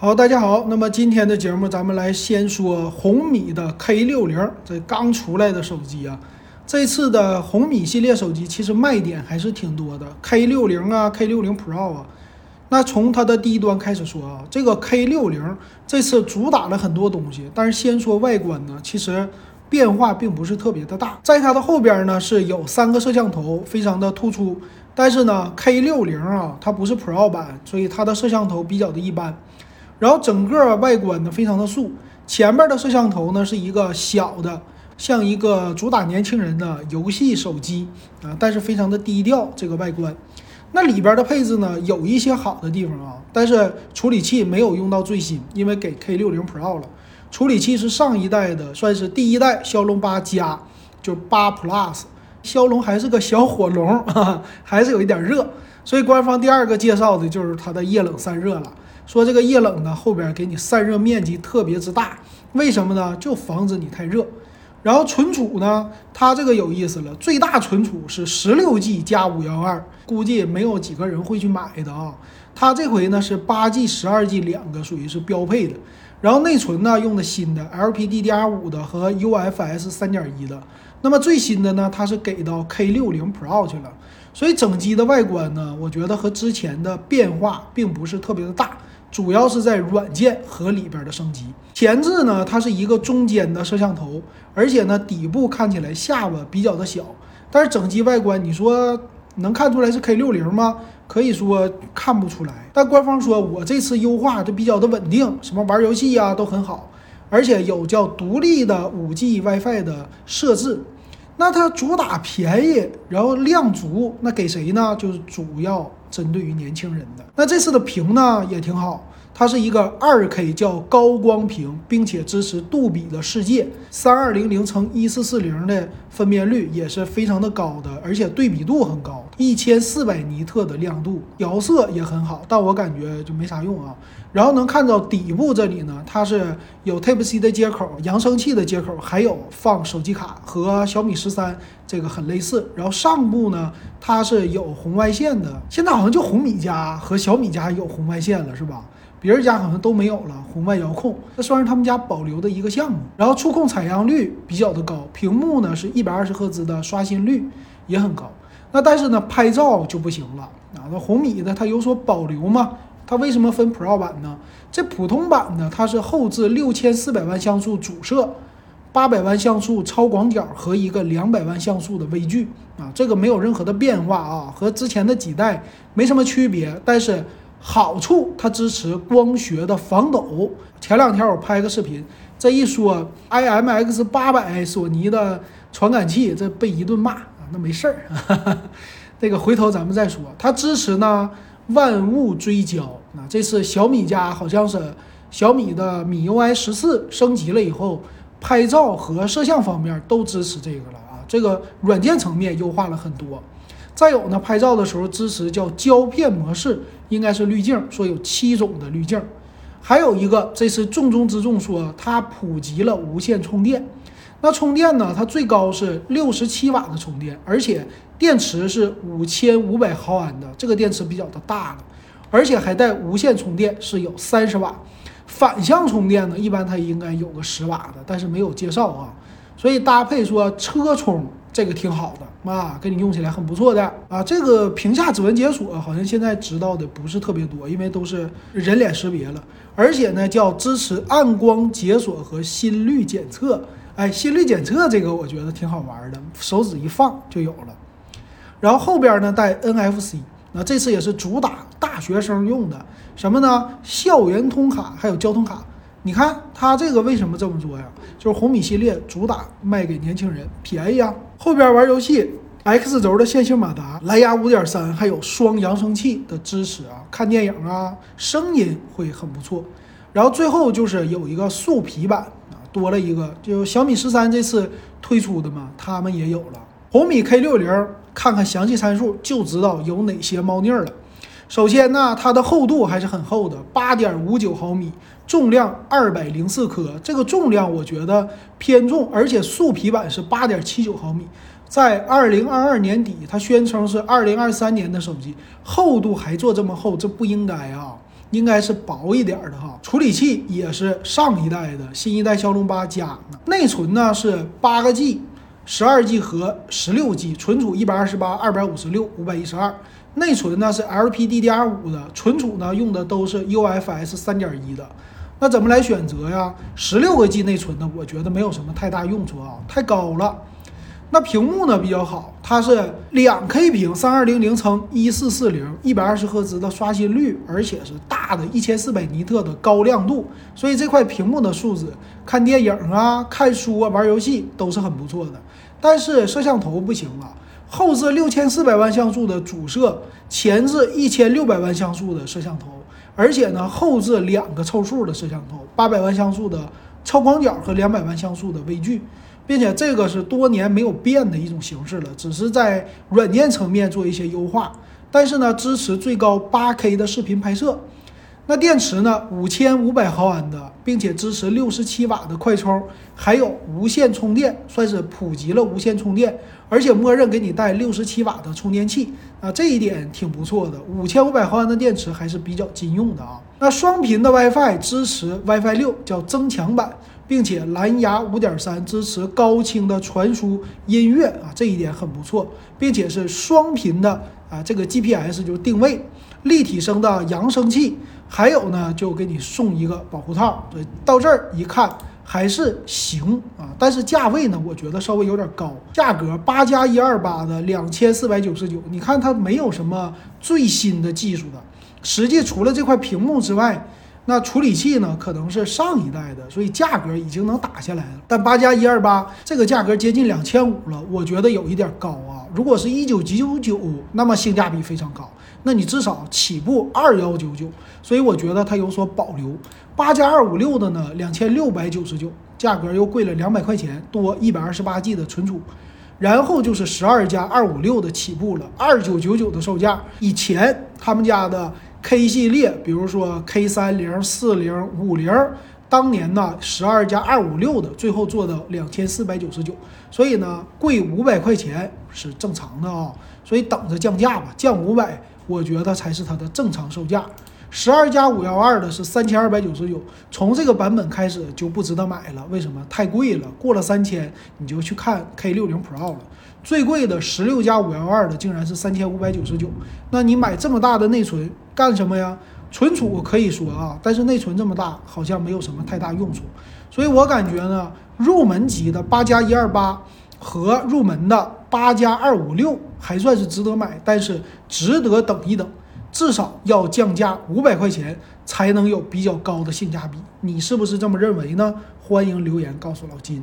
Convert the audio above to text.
好，大家好。那么今天的节目，咱们来先说红米的 K 六零，这刚出来的手机啊。这次的红米系列手机其实卖点还是挺多的，K 六零啊，K 六零 Pro 啊。那从它的低端开始说啊，这个 K 六零这次主打了很多东西，但是先说外观呢，其实变化并不是特别的大。在它的后边呢是有三个摄像头，非常的突出。但是呢，K 六零啊，它不是 Pro 版，所以它的摄像头比较的一般。然后整个外观呢非常的素，前面的摄像头呢是一个小的，像一个主打年轻人的游戏手机啊，但是非常的低调这个外观。那里边的配置呢有一些好的地方啊，但是处理器没有用到最新，因为给 K 六零 Pro 了，处理器是上一代的，算是第一代骁龙八加，就八 Plus，骁龙还是个小火龙，还是有一点热，所以官方第二个介绍的就是它的液冷散热了。说这个液冷呢，后边给你散热面积特别之大，为什么呢？就防止你太热。然后存储呢，它这个有意思了，最大存储是十六 G 加五幺二，估计没有几个人会去买的啊。它这回呢是八 G、十二 G 两个，属于是标配的。然后内存呢用的新的 LPDDR5 的和 UFS 三点一的。那么最新的呢，它是给到 K 六零 Pro 去了。所以整机的外观呢，我觉得和之前的变化并不是特别的大。主要是在软件和里边的升级。前置呢，它是一个中间的摄像头，而且呢，底部看起来下巴比较的小。但是整机外观，你说能看出来是 K 六零吗？可以说看不出来。但官方说我这次优化就比较的稳定，什么玩游戏呀都很好，而且有叫独立的五 G WiFi 的设置。那它主打便宜，然后量足，那给谁呢？就是主要针对于年轻人的。那这次的屏呢也挺好。它是一个二 K 叫高光屏，并且支持杜比的世界，三二零零乘一四四零的分辨率也是非常的高的，而且对比度很高，一千四百尼特的亮度，调色也很好，但我感觉就没啥用啊。然后能看到底部这里呢，它是有 Type C 的接口，扬声器的接口，还有放手机卡，和小米十三这个很类似。然后上部呢，它是有红外线的，现在好像就红米家和小米家有红外线了，是吧？别人家好像都没有了红外遥控，这算是他们家保留的一个项目。然后触控采样率比较的高，屏幕呢是一百二十赫兹的刷新率也很高。那但是呢，拍照就不行了啊。那红米的它有所保留嘛？它为什么分 Pro 版呢？这普通版呢，它是后置六千四百万像素主摄，八百万像素超广角和一个两百万像素的微距啊，这个没有任何的变化啊，和之前的几代没什么区别，但是。好处，它支持光学的防抖。前两天我拍个视频，这一说 IMX 八百索尼的传感器，这被一顿骂啊，那没事儿，这个回头咱们再说。它支持呢万物追焦，啊，这次小米家好像是小米的米 UI 十四升级了以后，拍照和摄像方面都支持这个了啊，这个软件层面优化了很多。再有呢，拍照的时候支持叫胶片模式，应该是滤镜，说有七种的滤镜。还有一个，这是重中之重，说它普及了无线充电。那充电呢，它最高是六十七瓦的充电，而且电池是五千五百毫安的，这个电池比较的大了，而且还带无线充电，是有三十瓦。反向充电呢，一般它应该有个十瓦的，但是没有介绍啊。所以搭配说车充。这个挺好的啊，给你用起来很不错的啊。这个屏下指纹解锁好像现在知道的不是特别多，因为都是人脸识别了，而且呢叫支持暗光解锁和心率检测。哎，心率检测这个我觉得挺好玩的，手指一放就有了。然后后边呢带 NFC，那这次也是主打大学生用的，什么呢？校园通卡还有交通卡。你看它这个为什么这么做呀？就是红米系列主打卖给年轻人，便宜啊。后边玩游戏，X 轴的线性马达，蓝牙五点三，还有双扬声器的支持啊。看电影啊，声音会很不错。然后最后就是有一个素皮版，多了一个，就小米十三这次推出的嘛，他们也有了。红米 K 六零，看看详细参数就知道有哪些猫腻了。首先呢，它的厚度还是很厚的，八点五九毫米，重量二百零四克。这个重量我觉得偏重，而且素皮版是八点七九毫米，在二零二二年底，它宣称是二零二三年的手机，厚度还做这么厚，这不应该啊！应该是薄一点的哈。处理器也是上一代的新一代骁龙八加，内存呢是八个 G。十二 G 和十六 G，存储一百二十八、二百五十六、五百一十二，内存呢是 LPDDR 五的，存储呢用的都是 UFS 三点一的。那怎么来选择呀？十六个 G 内存呢，我觉得没有什么太大用处啊，太高了。那屏幕呢比较好，它是两 K 屏，三二零零乘一四四零，一百二十赫兹的刷新率，而且是大的一千四百尼特的高亮度，所以这块屏幕的素质，看电影啊、看书啊、玩游戏都是很不错的。但是摄像头不行了，后置六千四百万像素的主摄，前置一千六百万像素的摄像头，而且呢后置两个凑数的摄像头，八百万像素的超广角和两百万像素的微距。并且这个是多年没有变的一种形式了，只是在软件层面做一些优化。但是呢，支持最高八 K 的视频拍摄。那电池呢，五千五百毫安的，并且支持六十七瓦的快充，还有无线充电，算是普及了无线充电。而且默认给你带六十七瓦的充电器啊，这一点挺不错的。五千五百毫安的电池还是比较经用的啊。那双频的 WiFi 支持 WiFi 六，叫增强版。并且蓝牙五点三支持高清的传输音乐啊，这一点很不错，并且是双频的啊，这个 GPS 就是定位，立体声的扬声器，还有呢就给你送一个保护套。对，到这儿一看还是行啊，但是价位呢，我觉得稍微有点高，价格八加一二八的两千四百九十九，你看它没有什么最新的技术的，实际除了这块屏幕之外。那处理器呢，可能是上一代的，所以价格已经能打下来了。但八加一二八这个价格接近两千五了，我觉得有一点高啊。如果是一九九九，那么性价比非常高。那你至少起步二幺九九，所以我觉得它有所保留。八加二五六的呢，两千六百九十九，价格又贵了两百块钱，多一百二十八 G 的存储。然后就是十二加二五六的起步了，二九九九的售价。以前他们家的。K 系列，比如说 K 三零、四零、五零，当年呢十二加二五六的，最后做到两千四百九十九，所以呢贵五百块钱是正常的啊，所以等着降价吧，降五百，我觉得才是它的正常售价。十二加五幺二的是三千二百九十九，从这个版本开始就不值得买了，为什么？太贵了，过了三千你就去看 K 六零 Pro 了。最贵的十六加五幺二的竟然是三千五百九十九，那你买这么大的内存干什么呀？存储可以说啊，但是内存这么大好像没有什么太大用处，所以我感觉呢，入门级的八加一二八和入门的八加二五六还算是值得买，但是值得等一等，至少要降价五百块钱才能有比较高的性价比，你是不是这么认为呢？欢迎留言告诉老金。